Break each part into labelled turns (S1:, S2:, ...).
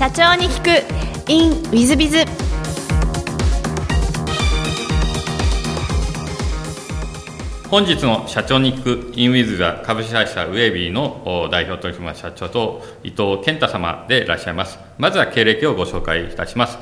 S1: 社長に聞く in ウィズビズ
S2: 本日の社長に聞くインウィズザ株式会社ウェイビーの代表取締役社長と伊藤健太様でいらっしゃいます。まずは経歴をご紹介いたします。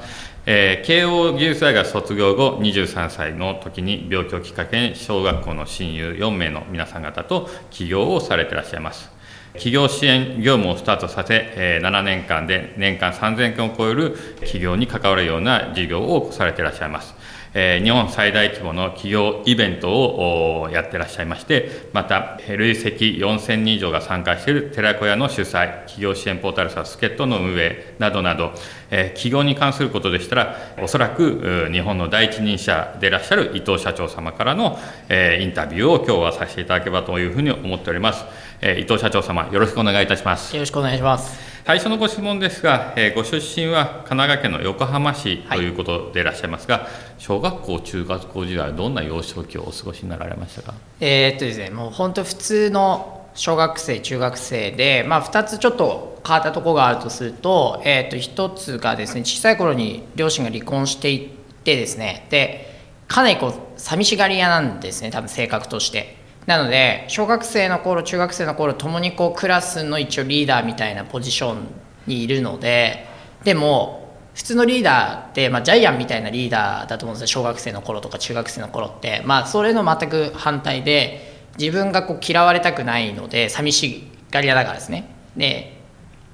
S2: えー、慶応義塾大学卒業後23歳の時に病気をきっかけに小学校の親友4名の皆さん方と起業をされていらっしゃいます。企業支援業務をスタートさせ、7年間で年間3000件を超える企業に関わるような事業をされていらっしゃいます。日本最大規模の企業イベントをやってらっしゃいまして、また、累積4000人以上が参加している寺子屋の主催、企業支援ポータルサスケットの運営などなど、企業に関することでしたら、おそらく日本の第一人者でいらっしゃる伊藤社長様からの、インタビューを今日はさせていただければというふうに思っております。え伊藤社長様、よろしくお願いいたします。
S3: よろしくお願いします。
S2: 最初のご質問ですが、えー、ご出身は神奈川県の横浜市ということでいらっしゃいますが、はい、小学校、中学校時代はどんな幼少期をお過ごしになられましたか、
S3: えー、っとですね、もう本当普通の小学生、中学生で、まあ、2つちょっと変わったところがあるとすると,、えー、っと1つがですね小さい頃に両親が離婚していってですねでかなりこう寂しがり屋なんですね多分性格として。なので小学生の頃中学生の頃ともにこうクラスの一応リーダーみたいなポジションにいるのででも普通のリーダーって、まあ、ジャイアンみたいなリーダーだと思うんですよ小学生の頃とか中学生の頃って。まあそれの全く反対で自分がこう嫌われたくないので寂しがり屋だからですね。で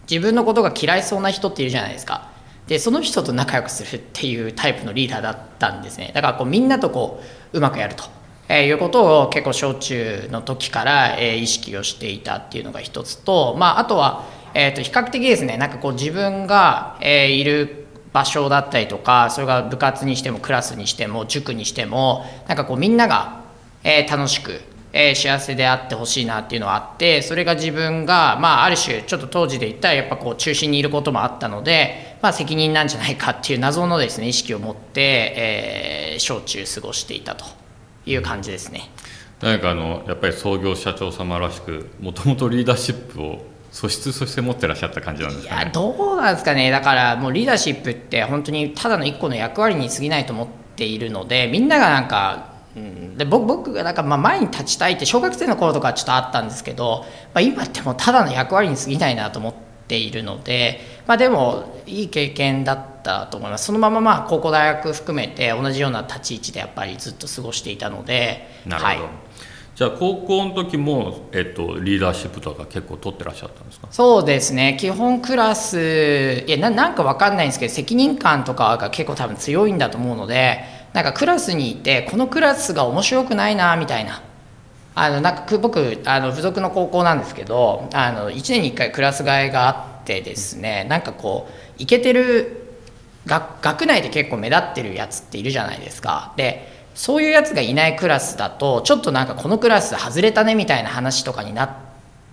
S3: 自分のことが嫌いそうな人っているじゃないですか。でその人と仲良くするっていうタイプのリーダーだったんですね。だからこうみんなとこううまくやると。えー、いうことを結構小中の時から、えー、意識をしていたっていうのが一つと、まあ、あとは、えー、と比較的ですねなんかこう自分が、えー、いる場所だったりとかそれが部活にしてもクラスにしても塾にしてもなんかこうみんなが、えー、楽しく、えー、幸せであってほしいなっていうのはあってそれが自分が、まあ、ある種ちょっと当時で言ったらやっぱこう中心にいることもあったので、まあ、責任なんじゃないかっていう謎のですね意識を持って、えー、小中過ごしていたと。いう感じですね。
S2: 何かあのやっぱり創業社長様らしくもともとリーダーシップを素質として持ってらっしゃった感じなんですか、
S3: ね、いやどうなんですかね。だからもうリーダーシップって本当にただの一個の役割に過ぎないと思っているのでみんながなんか、うん、で僕僕がなんかまあ前に立ちたいって小学生の頃とかちょっとあったんですけど、まあ、今ってもうただの役割に過ぎないなと思っているので、まあ、でもいい経験だったったと思います。そのまままあ高校大学含めて同じような立ち位置でやっぱりずっと過ごしていたので
S2: なるほど、はい、じゃあ高校の時も、えっと、リーダーシップとか結構取ってらっしゃったんですか？
S3: そうですね。基本クラスいやななんか分かんないんですけど責任感とかが結構多分強いんだと思うのでなんかクラスにいてこのクラスが面白くないなみたいなあのなんか僕あの付属の高校なんですけどあの1年に1回クラス替えがあってですねなんかこういけてる学内で結構目立ってるやつっているじゃないですか。でそういうやつがいないクラスだとちょっとなんかこのクラス外れたねみたいな話とかになっ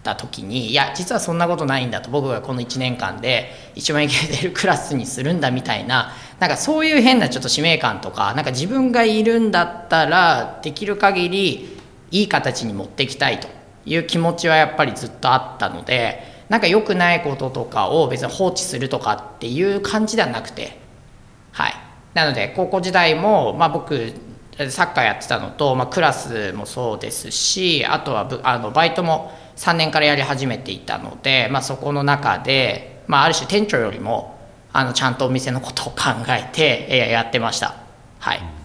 S3: た時にいや実はそんなことないんだと僕がこの1年間で一番いけてるクラスにするんだみたいななんかそういう変なちょっと使命感とかなんか自分がいるんだったらできる限りいい形に持っていきたいという気持ちはやっぱりずっとあったのでなんか良くないこととかを別に放置するとかっていう感じではなくてはい。なので高校時代も、まあ、僕サッカーやってたのと、まあ、クラスもそうですしあとはあのバイトも3年からやり始めていたので、まあ、そこの中で、まあ、ある種店長よりもあのちゃんとお店のことを考えてやってました。はい。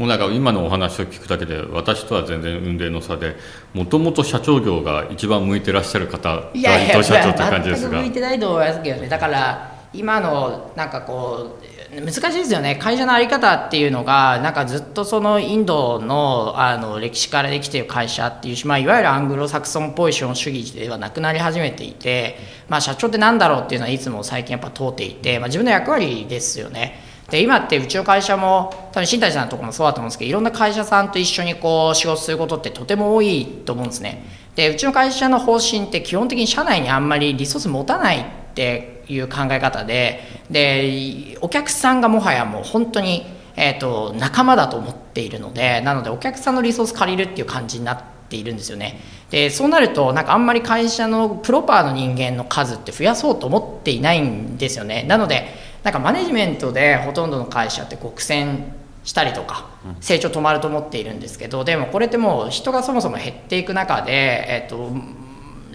S2: もうなんか今のお話を聞くだけで私とは全然運命の差でもともと社長業が一番向いてらっしゃる方が伊藤社長って感じですが。
S3: 向いてないと思いますけどね。だから今のなんかこう難しいですよね。会社の在り方っていうのがなんかずっとそのインドのあの歴史からできている会社っていうし、まあ、いわゆるアングロサクソンポジション主義ではなくなり始めていて、まあ、社長って何だろうっていうのはいつも最近やっぱ通っていて、まあ、自分の役割ですよね。で今ってうちの会社も多分新谷さんのところもそうだと思うんですけどいろんな会社さんと一緒にこう仕事することってとても多いと思うんですね。でうちの会社の方針って基本的に社内にあんまりリソース持たないっていう考え方ででお客さんがもはやもう本当に、えーと、仲間だと思っているのでなのでお客さんのリソース借りるっていう感じになっているんですよねでそうなるとなんかあんまり会社のプロパーの人間の数って増やそうと思ってっていないんですよねなのでなんかマネジメントでほとんどの会社って苦戦したりとか成長止まると思っているんですけどでもこれってもう人がそもそも減っていく中で、えっと、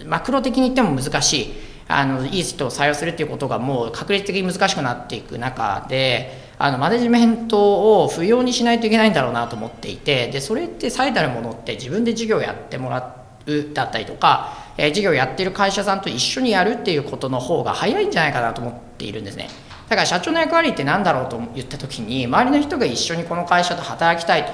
S3: マクロ的に言っても難しい。あのいい人を採用するっていうことがもう確率的に難しくなっていく中であのマネジメントを不要にしないといけないんだろうなと思っていてでそれって最たるものって自分で事業をやってもらうだったりとか、えー、事業をやってる会社さんと一緒にやるっていうことの方が早いんじゃないかなと思っているんですねだから社長の役割って何だろうと言った時に周りの人が一緒にこの会社と働きたいと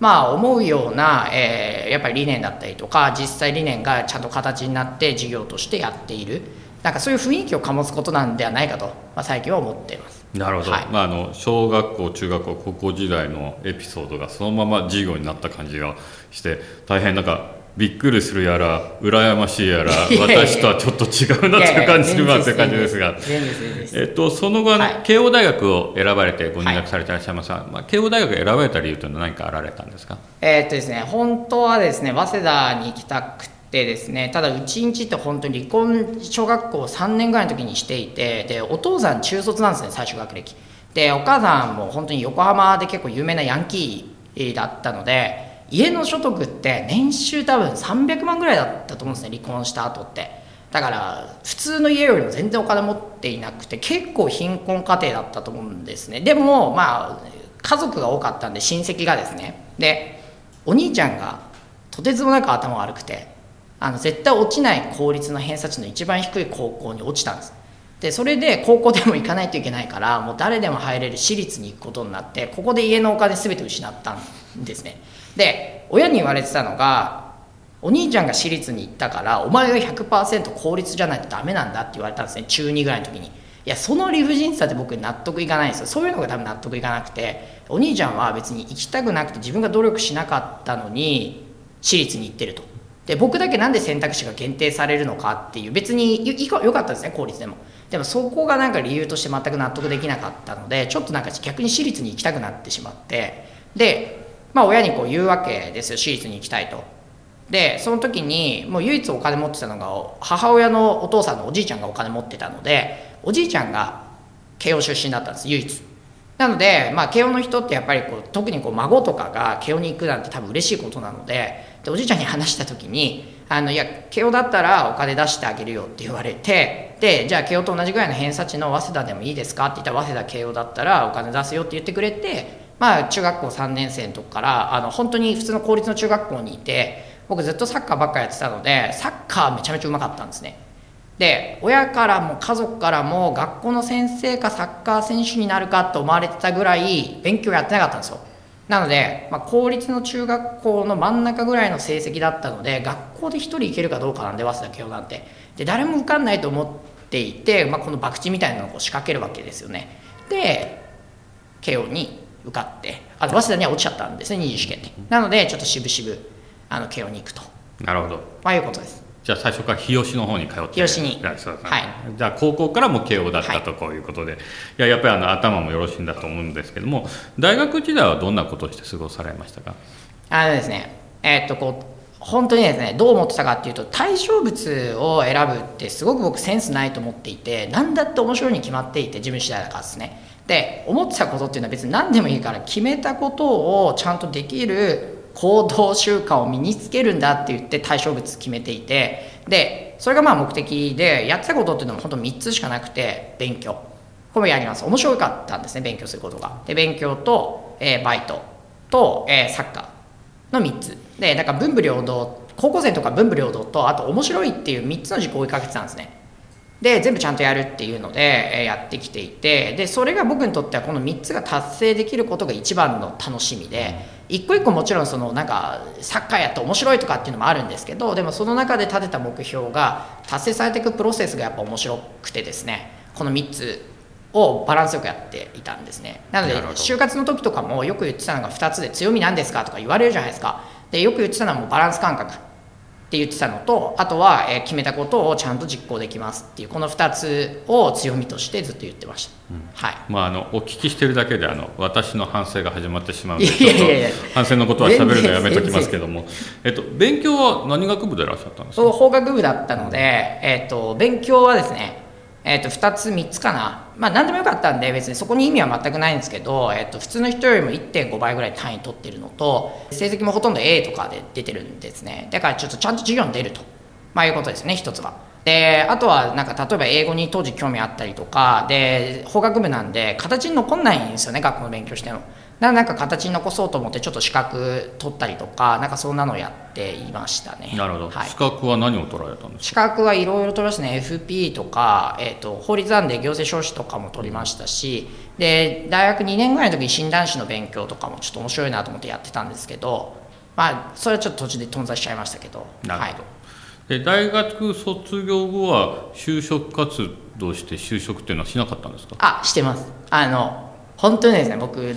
S3: まあ思うような、えー、やっぱり理念だったりとか実際理念がちゃんと形になって事業としてやっている。なんかそういう雰囲気を醸すことなんではないかと、まあ、最近は思っています。
S4: なるほど、はい、まあ、あの小学校中学校高校時代のエピソードがそのまま授業になった感じがして大変なんかびっくりするやら羨ましいやら私とはちょっと違うなという感じるなという感じですが。えっと、その後、はい、慶応大学を選ばれてご入学されていらっしゃいますが、はい、まあ、慶応大学選ばれた理由というのは何かあられたんですか、
S3: えー、っとですね、本当はですね早稲田に行きたくてですねただうちんちって本当に離婚小学校3年ぐらいの時にしていてでお父さん中卒なんですね最初学歴。でお母さんも本当に横浜で結構有名なヤンキーだったので家の所得って年収多分300万ぐらいだったと思うんですね離婚した後って。だから普通の家よりも全然お金持っていなくて結構貧困家庭だったと思うんですね。でもまあ家族が多かったんで親戚がですね。でお兄ちゃんがとてつもなく頭悪くてあの絶対落ちない公立の偏差値の一番低い高校に落ちたんです。でそれで高校でも行かないといけないからもう誰でも入れる私立に行くことになってここで家のお金全て失ったんですね。で親に言われてたのがお兄ちゃんが私立に行ったからお前が100%公立じゃないとダメなんだって言われたんですね中2ぐらいの時に。いやその理不尽さって僕納得いかないんですよ。そういうのが多分納得いかなくて。お兄ちゃんは別に行きたくなくて自分が努力しなかったのに私立に行ってると。で僕だけなんで選択肢が限定されるのかっていう別によかったですね公立でも。でもそこがなんか理由として全く納得できなかったのでちょっとなんか逆に私立に行きたくなってしまって。でまあ親にこう言うわけですよ私立に行きたいと。でその時にもう唯一お金持ってたのが母親のお父さんのおじいちゃんがお金持ってたのでおじいちゃんが慶応出身だったんです唯一。なので、まあ、慶応の人ってやっぱりこう特にこう孫とかが慶応に行くなんて多分嬉しいことなのででおじいちゃんに話した時にあのいや慶応だったらお金出してあげるよって言われてでじゃあ慶応と同じぐらいの偏差値の早稲田でもいいですかって言ったら早稲田慶応だったらお金出すよって言ってくれてまあ中学校3年生のとこからあの本当に普通の公立の中学校にいて僕ずっとサッカーばっかやってたのでサッカーめちゃめちゃうまかったんですね。で親からも家族からも学校の先生かサッカー選手になるかと思われてたぐらい勉強やってなかったんですよ。なので、まあ、公立の中学校の真ん中ぐらいの成績だったので学校で1人行けるかどうかなんで早稲田慶応なんて。で誰も受かんないと思っていて、まあ、この博打みたいなのを仕掛けるわけですよね。で慶応に受かってあの早稲田には落ちちゃったんですね二次試験でなのでちょっと渋々あの慶応に行くと。
S4: なるほど。
S3: まあいうことです。
S4: じゃあ最初から日吉の方に通って
S3: 日吉に、
S4: はい、じゃあ高校からも慶応だったとこういうことで、はい、いややっぱりあの頭もよろしいんだと思うんですけども大学時代はどんなことをして過ごされましたか？
S3: あのですねえー、っとこう本当にですねどう思ってたかっていうと対象物を選ぶってすごく僕センスないと思っていて何だって面白いに決まっていて自分次第だからですねで思ってたことっていうのは別に何でもいいから決めたことをちゃんとできる行動習慣を身につけるんだって言って対象物決めていてでそれがまあ目的でやってたことっていうのも本当3つしかなくて勉強。これもやります。面白かったんですね勉強することが。で勉強と、えー、バイトと、えー、サッカーの3つ。でだから文武両道高校生とか文武両道とあと面白いっていう3つの軸を追いかけてたんですね。で全部ちゃんとやるっていうのでやってきていてでそれが僕にとってはこの3つが達成できることが一番の楽しみで一個一個もちろんそのなんかサッカーやって面白いとかっていうのもあるんですけどでもその中で立てた目標が達成されていくプロセスがやっぱ面白くてですねこの3つをバランスよくやっていたんですね。なので就活の時とかもよく言ってたのが2つで強みなんですかとか言われるじゃないですか。でよく言ってたのはもうバランス感覚って言ってたのとあとは、え決めたことをちゃんと実行できますっていうこの2つを強みとしてずっと言ってました、うん、はい。
S4: まあ、あのお聞きしてるだけであの私の反省が始まってしまうのでちょっと反省のことはしゃべるのやめときますけども、えっと、勉強は何学部でいらっしゃったんですか？
S3: 法学部だったので、えっと、勉強はですねえー、と2つ3つかな。まあ何でもよかったんで別にそこに意味は全くないんですけど、えー、と普通の人よりも1.5倍ぐらい単位取ってるのと成績もほとんど A とかで出てるんですね。だからちょっとちゃんと授業に出ると。まあいうことですね一つは。であとはなんか例えば英語に当時興味あったりとかで法学部なんで形に残んないんですよね学校の勉強しても。だなんか形に残そうと思ってちょっと資格取ったりとかなんかそんなのやっていましたね。
S4: なるほど、
S3: はい。
S4: 資格は何を取られたんです
S3: 資
S4: か
S3: 格はいろいろ取りましたね。FP とか、えー、と法律案で行政書士とかも取りましたしで大学2年ぐらいの時に診断士の勉強とかもちょっと面白いなと思ってやってたんですけどまあそれはちょっと途中で頓挫しちゃいましたけど。
S4: なるほど、
S3: はい。
S4: で大学卒業後は就職活動して就職っていうのはしなかったんですか？
S3: あしてます。あの本当にですね僕え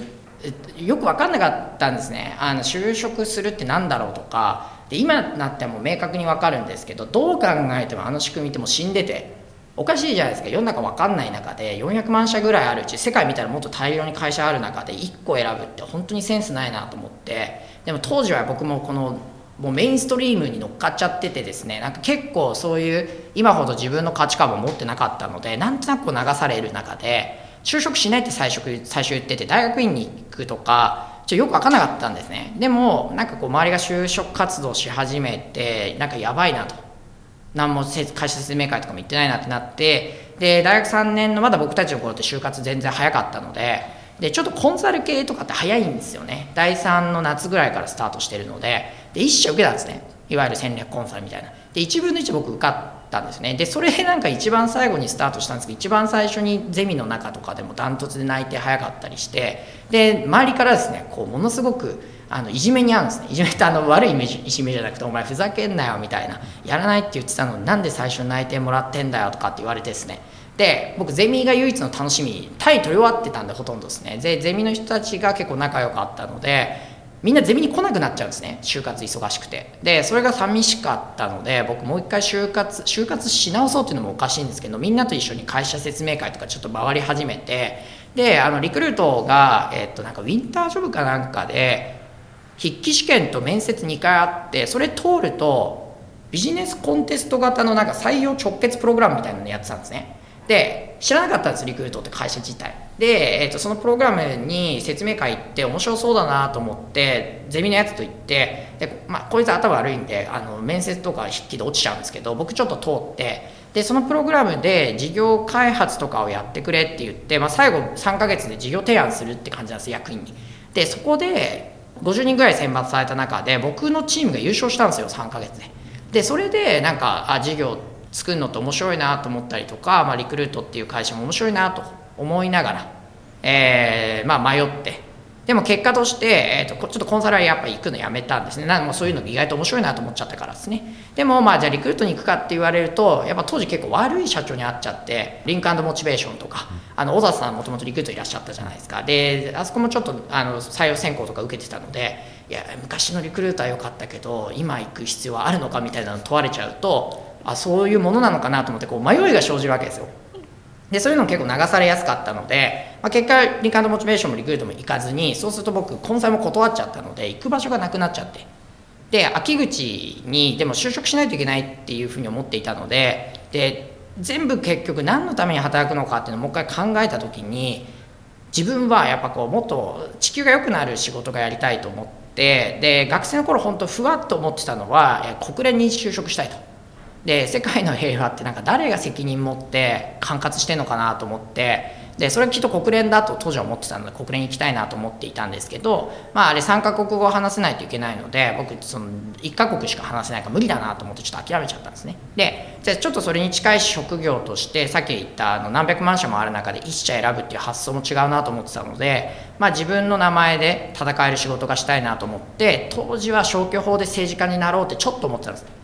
S3: よく分かんなかったんですね。あの就職するってなんだろうとか。で今なっても明確に分かるんですけどどう考えてもあの仕組みってもう死んでておかしいじゃないですか。世の中分かんない中で400万社ぐらいあるうち世界見たらもっと大量に会社ある中で1個選ぶって本当にセンスないなと思って。でも当時は僕もこのもうメインストリームに乗っかっちゃっててですねなんか結構そういう今ほど自分の価値観も持ってなかったのでなんとなく流される中で就職しないって最初最初言ってて大学院に行くとかちょよく分かんなかったんですね。でもなんかこう周りが就職活動し始めてなんかやばいなと。何もせ会社説明会とかも行ってないなってなってで大学3年のまだ僕たちの頃って就活全然早かったのででちょっとコンサル系とかって早いんですよね。第3の夏ぐらいからスタートしてるのでで一社受けたんですね。いわゆる戦略コンサルみたいな。で1分の1僕受かたんですね。でそれなんか一番最後にスタートしたんですけど一番最初にゼミの中とかでもダントツで内定早かったりしてで周りからですねこうものすごくあのいじめに遭うんですね。いじめってあの悪いイメージいじめじゃなくて「お前ふざけんなよ」みたいな「やらないって言ってたのになんで最初に内定もらってんだよ」とかって言われてですね。で僕ゼミが唯一の楽しみタイ取り終わってたんでほとんどですね。でゼミの人たちが結構仲良かったのでみんなゼミに来なくなっちゃうんですね。就活忙しくて。でそれが寂しかったので僕もう一回就活就活し直そうっていうのもおかしいんですけどみんなと一緒に会社説明会とかちょっと回り始めてであのリクルートが、えっと、なんかウィンタージョブかなんかで筆記試験と面接2回あってそれ通るとビジネスコンテスト型のなんか採用直結プログラムみたいなのやってたんですね。で知らなかったんですリクルートって会社自体。で、えー、とそのプログラムに説明会行って面白そうだなと思ってゼミのやつと言ってで、まあ、こいつ頭悪いんであの面接とか筆記で落ちちゃうんですけど僕ちょっと通ってでそのプログラムで事業開発とかをやってくれって言って、まあ、最後3ヶ月で事業提案するって感じなんです役員に。でそこで50人ぐらい選抜された中で僕のチームが優勝したんですよ3ヶ月で。でそれでなんかあ事業作るのって面白いなと思ったりとか、まあ、リクルートっていう会社も面白いなと思いながら、えーまあ、迷って。でも結果として、えーと、ちょっとコンサルはやっぱ行くのやめたんですね。なんかもうそういうの意外と面白いなと思っちゃったからですね。でもまあじゃあリクルートに行くかって言われるとやっぱ当時結構悪い社長に会っちゃってリンクモチベーションとかあの小田さんもともとリクルートいらっしゃったじゃないですか。であそこもちょっとあの採用選考とか受けてたのでいや昔のリクルートは良かったけど今行く必要はあるのかみたいなの問われちゃうとあそういうものなのかなと思ってこう迷いが生じるわけですよでそういうのも結構流されやすかったので、まあ、結果リカードモチベーションもリクルートも行かずにそうすると僕コンサルも断っちゃったので行く場所がなくなっちゃってで秋口にでも就職しないといけないっていうふうに思っていたのでで全部結局何のために働くのかっていうのをもう一回考えた時に自分はやっぱこうもっと地球が良くなる仕事がやりたいと思ってで学生の頃本当ふわっと思ってたのは国連に就職したいと。で世界の平和ってなんか誰が責任持って管轄してんのかなと思って。でそれはきっと国連だと当時は思ってたので国連に行きたいなと思っていたんですけど、まあ、あれ3カ国語を話せないといけないので僕その1カ国しか話せないから無理だなと思ってちょっと諦めちゃったんですね。でじゃちょっとそれに近い職業としてさっき言ったあの何百万社もある中で1社選ぶっていう発想も違うなと思ってたので、まあ、自分の名前で戦える仕事がしたいなと思って当時は消去法で政治家になろうってちょっと思ってたんです。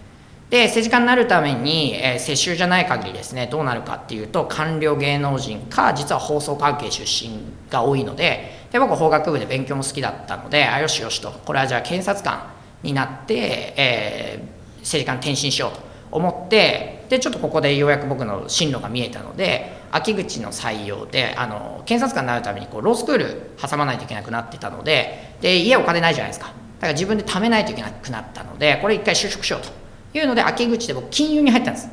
S3: で政治家になるために、えー、世襲じゃない限りですねどうなるかっていうと官僚芸能人か実は放送関係出身が多いのでで僕は法学部で勉強も好きだったのであよしよしとこれはじゃあ検察官になって、えー、政治家に転身しようと思ってでちょっとここでようやく僕の進路が見えたので秋口の採用であの検察官になるためにこうロースクール挟まないといけなくなってたのでで家お金ないじゃないですか。だから自分で貯めないといけなくなったのでこれ一回就職しようと。いうので秋口で僕金融に入ったんです。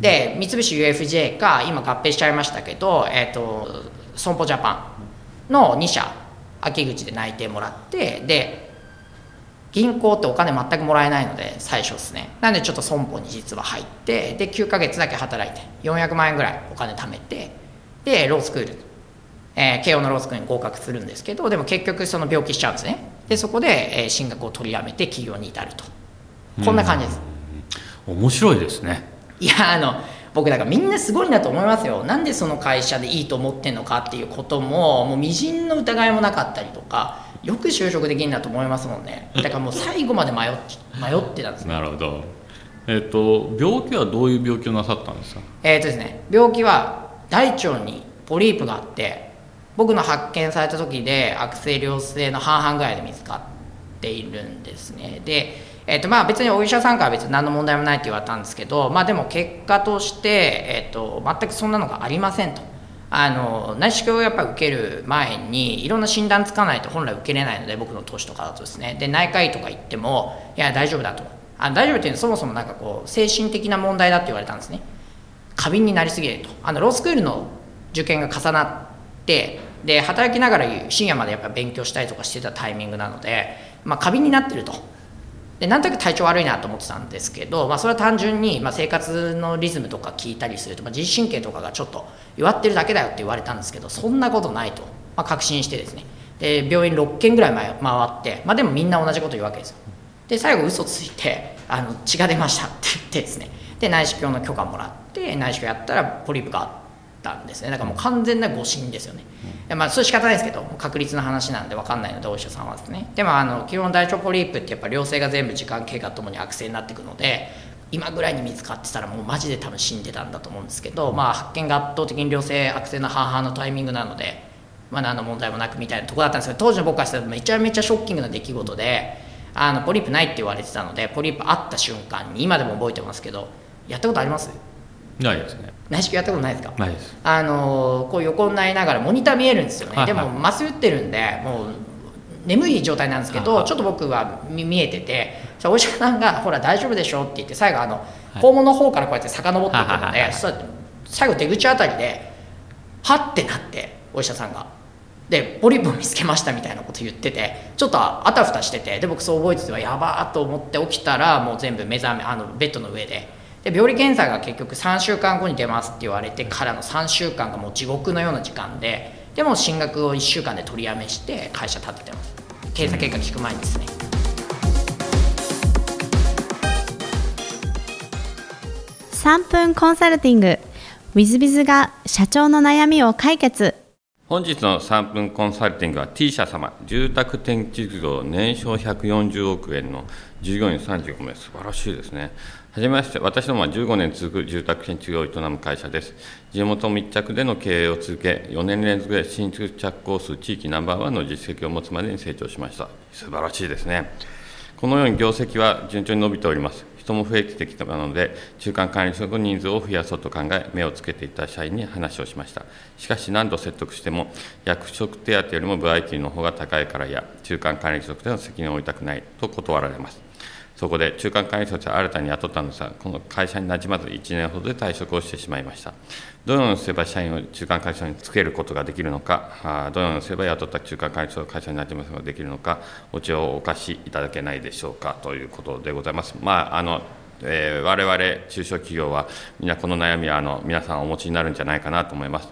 S3: で三菱 UFJ か今合併しちゃいましたけど、えーと、損保ジャパンの2社秋口で内定もらってで銀行ってお金全くもらえないので最初ですね。なんでちょっと損保に実は入ってで9ヶ月だけ働いて400万円ぐらいお金貯めてでロースクール、えー、慶応のロースクールに合格するんですけどでも結局その病気しちゃうんですね。でそこで、えー、進学を取りやめて起業に至るとこんな感じです。
S4: 面白いですね。
S3: いやあの僕だからみんなすごいなと思いますよ。なんでその会社でいいと思ってんのかっていうことももうみじんの疑いもなかったりとかよく就職できるなと思いますもんね。だからもう最後まで迷っ迷ってたんです
S4: なるほど。えっ、ー、と病気はどういう病気をなさったんですか？
S3: えっ、ー、とですね病気は大腸にポリープがあって僕の発見された時で悪性良性の半々ぐらいで見つかっているんですね。でえーとまあ、別にお医者さんから別に何の問題もないって言われたんですけど、まあ、でも結果として、えーと、全くそんなのがありませんと。あの内視鏡をやっぱり受ける前にいろんな診断つかないと本来受けれないので僕の年とかだとですね。で内科医とか行ってもいや大丈夫だと。あ大丈夫っていうのはそもそもなんかこう精神的な問題だって言われたんですね。過敏になりすぎると。あのロースクールの受験が重なってで働きながら深夜までやっぱ勉強したりとかしてたタイミングなので、まあ、過敏になってると。でなんとなく体調悪いなと思ってたんですけど、まあ、それは単純に、まあ、生活のリズムとか聞いたりすると、まあ、自律神経とかがちょっと弱ってるだけだよって言われたんですけどそんなことないと、まあ、確信してですね。で病院6軒ぐらい回って、まあ、でもみんな同じこと言うわけですよ。で最後嘘ついてあの血が出ましたって言ってですね。で内視鏡の許可もらって内視鏡やったらポリープがあってたんですね。だからもう完全な誤診ですよね、まあそれ仕方ないですけど確率の話なんで分かんないのでお医者さんはですね。でもあの基本大腸ポリープってやっぱ良性が全部時間経過ともに悪性になっていくので今ぐらいに見つかってたらもうマジで多分死んでたんだと思うんですけど、まあ、発見が圧倒的に良性悪性の半々のタイミングなので、まあ、何の問題もなくみたいなとこだったんですけど当時の僕からしたらめちゃめちゃショッキングな出来事であのポリープないって言われてたのでポリープあった瞬間に今でも覚えてますけどやったことあります？
S4: ないですね。
S3: 内視鏡やったことないですか？
S4: ないです。
S3: あのこう横になりながらモニター見えるんですよね、はいはい、でも麻酔打ってるんでもう眠い状態なんですけど、ちょっと僕は見えててお医者さんが「ほら大丈夫でしょ」って言って最後あの肛門の方からこうやって遡っていくので、最後出口あたりではってなってお医者さんが。でポリプを見つけましたみたいなこと言っててちょっとあたふたしててで僕そう覚えててはやばーと思って起きたらもう全部目覚めあのベッドの上でで病理検査が結局3週間後に出ますって言われてからの3週間がもう地獄のような時間ででも進学を1週間で取りやめして会社立ててます。検査結果聞く前にですね、
S1: 3分コンサルティング。w i z b i が社長の悩みを解決。
S4: 本日の3分コンサルティングは T 社様住宅建築業年商140億円の従業員35名素晴らしいですねはじめまして、私どもは15年続く住宅建築業を営む会社です。地元密着での経営を続け、4年連続で新築着工数地域ナンバーワンの実績を持つまでに成長しました。素晴らしいですね。このように業績は順調に伸びております。人も増えてきたので、中間管理職の人数を増やそうと考え、目をつけていた社員に話をしました。しかし、何度説得しても、役職手当よりも部合給の方が高いからや、中間管理職での責任を負いたくないと断られます。そこで中間管理職は新たに雇ったのですが、この会社になじまず1年ほどで退職をしてしまいました。どのようにすれば社員を中間管理職につけることができるのか、どのようにすれば雇った中間管理職を会社になじますことができるのか、お知をお貸しいただけないでしょうかということでございます。まああのえー、我々中小企業は、みんなこの悩みはあの皆さんお持ちになるんじゃないかなと思います。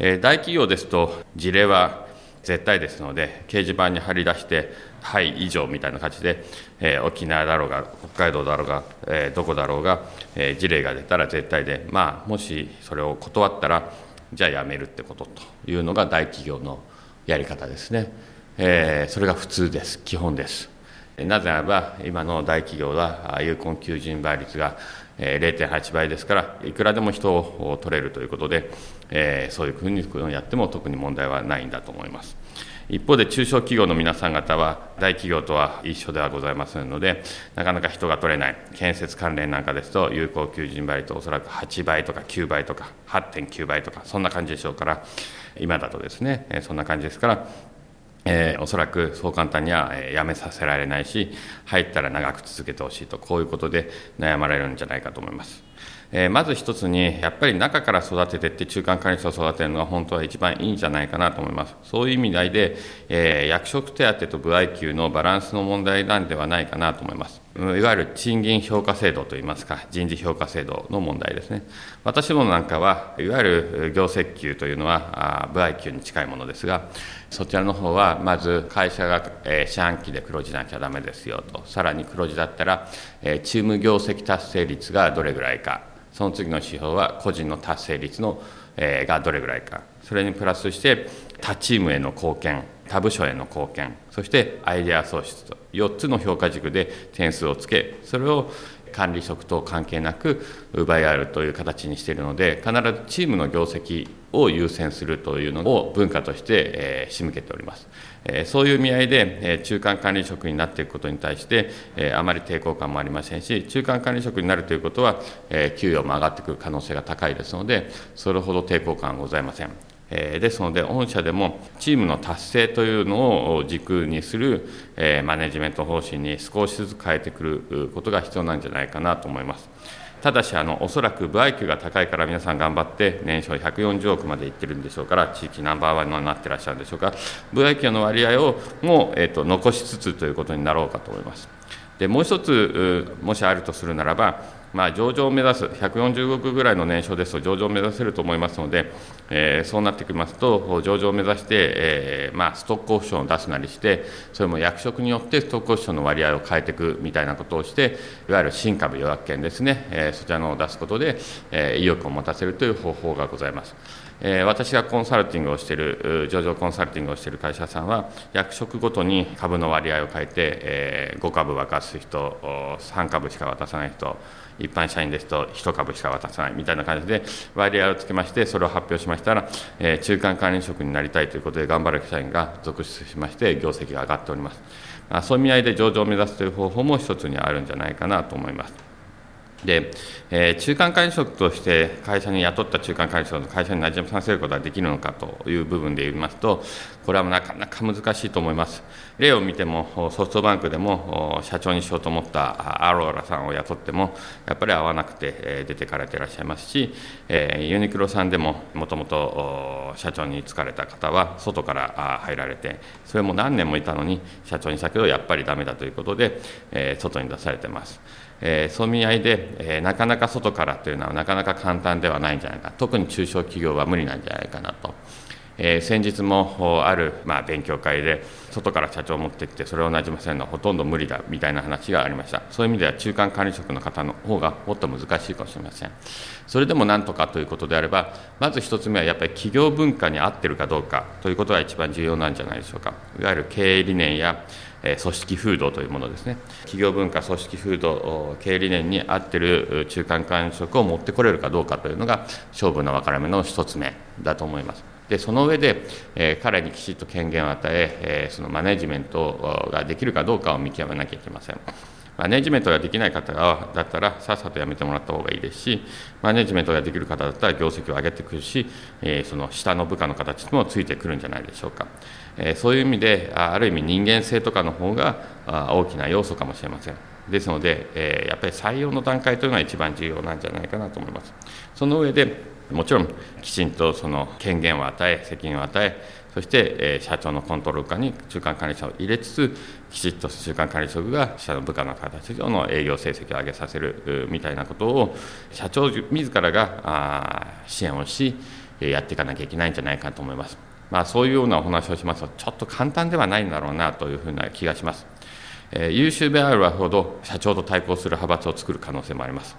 S4: えー、大企業ですと、事例は絶対ですので、掲示板に貼り出して、はい以上みたいな感じで、えー、沖縄だろうが、北海道だろうが、えー、どこだろうが、えー、事例が出たら絶対で、まあ、もしそれを断ったら、じゃあやめるってことというのが大企業のやり方ですね。えー、それが普通です、基本です。なぜならば、今の大企業は有効求人倍率が0.8倍ですから、いくらでも人を取れるということで、えー、そういうふうにやっても特に問題はないんだと思います。一方で中小企業の皆さん方は大企業とは一緒ではございませんので、なかなか人が取れない、建設関連なんかですと、有効求人倍とおそらく8倍とか9倍とか、8.9倍とか、そんな感じでしょうから、今だとですね、そんな感じですから、えー、おそらくそう簡単には辞めさせられないし、入ったら長く続けてほしいと、こういうことで悩まれるんじゃないかと思います。え、まず一つに、やっぱり中から育ててって、中間管理者を育てるのが本当は一番いいんじゃないかなと思います。そういう意味合いで、え、役職手当と部合給のバランスの問題なんではないかなと思います。いわゆる賃金評価制度といいますか、人事評価制度の問題ですね。私どもなんかは、いわゆる業績給というのは、部合給に近いものですが、そちらの方は、まず会社が、え四半期で黒字なきゃだめですよと、さらに黒字だったら、えチーム業績達成率がどれぐらいか、その次の指標は個人の達成率の、えがどれぐらいか、それにプラスして、他チームへの貢献、他部署への貢献、そしてアイデア創出と、4つの評価軸で点数をつけ、それを管理職と関係なく奪い合うという形にしているので、必ずチームの業績を優先するというのを文化として、えー、仕向けております。そういう意味合いで、中間管理職になっていくことに対して、あまり抵抗感もありませんし、中間管理職になるということは、給与も上がってくる可能性が高いですので、それほど抵抗感はございません。ですので、御社でもチームの達成というのを軸にする、マネジメント方針に少しずつ変えてくることが必要なんじゃないかなと思います。ただしあの、おそらく部合給が高いから皆さん頑張って、年商140億までいってるんでしょうから、地域ナンバーワンになってらっしゃるんでしょうか、部合給の割合をもう、えーと、残しつつということになろうかと思います。でもう一つ、もしあるとするならば、まあ、上場を目指す、140億ぐらいの年商ですと、上場を目指せると思いますので、えー、そうなってきますと、上場を目指して、えーまあ、ストックオプションを出すなりして、それも役職によってストックオプションの割合を変えていくみたいなことをして、いわゆる新株予約権ですね、えー、そちらのを出すことで、えー、意欲を持たせるという方法がございます。えー、私がコンサルティングをしている、上場コンサルティングをしている会社さんは、役職ごとに株の割合を変えて、えー、5株渡す人、3株しか渡さない人、一般社員ですと1株しか渡さないみたいな感じで割合をつけましてそれを発表しましたら、えー、中間管理職になりたいということで頑張る社員が続出しまして業績が上がっております、まあ、そういう意味合いで上場を目指すという方法も一つにあるんじゃないかなと思います。で、えー、中間管理職として会社に雇った中間管理職の会社に馴染ませることができるのかという部分で言いますと、これはなかなか難しいと思います。例を見ても、ソフトバンクでも社長にしようと思ったアローラさんを雇っても、やっぱり合わなくて出てかれていらっしゃいますし、ユニクロさんでももともと社長に就かれた方は外から入られて、それも何年もいたのに社長にしたけど、やっぱりだめだということで、外に出されてます。えー、そういう意味合いで、え、なかなか外からというのはなかなか簡単ではないんじゃないか。特に中小企業は無理なんじゃないかなと、え、先日もある、まあ、勉強会で外から社長を持ってきてそれをなじませるのはほとんど無理だみたいな話がありました。そういう意味では中間管理職の方の方がもっと難しいかもしれません。それでもなんとかということであればまず1つ目はやっぱり企業文化に合ってるかどうかということが一番重要なんじゃないでしょうか。いわゆる経営理念や組織風土というものですね。企業文化組織風土経営理念に合ってる中間管理職を持ってこれるかどうかというのが勝負の分かれ目の一つ目だと思います。でその上で、え、彼にきちっと権限を与ええ、そのマネジメントができるかどうかを見極めなきゃいけません。マネジメントができない方だったらさっさと辞めてもらった方がいいですしマネジメントができる方だったら業績を上げてくるし、え、その下の部下の形もついてくるんじゃないでしょうか。えそういう意味である意味人間性とかの方が大きな要素かもしれません。ですので、えやっぱり採用の段階というのが一番重要なんじゃないかなと思います。その上でもちろんきちんとその権限を与え責任を与えそして、え社長のコントロール下に中間管理者を入れつつきちっと中間管理職が社の部下の形上の営業成績を上げさせるみたいなことを社長自らが支援をしやっていかなきゃいけないんじゃないかと思います。まあ、そういうようなお話をしますと、ちょっと簡単ではないんだろうなというふうな気がします。え、優秀であるほど社長と対抗する派閥を作る可能性もあります。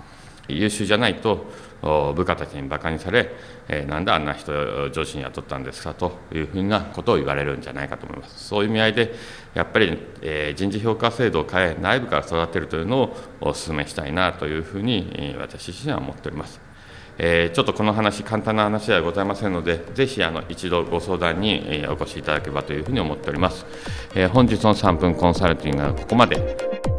S4: 優秀じゃないと部下たちに馬鹿にされ、えー、なんであんな人上司に雇ったんですかというふうなことを言われるんじゃないかと思います。そういう意味合いで、やっぱり、えー、人事評価制度を変え、内部から育てるというのをお勧めしたいなというふうに私自身は思っております。えー、ちょっとこの話、簡単な話ではございませんので、ぜひあの一度ご相談に、えお越しいただければというふうに思っております。えー、本日の3分コンサルティングはここまで。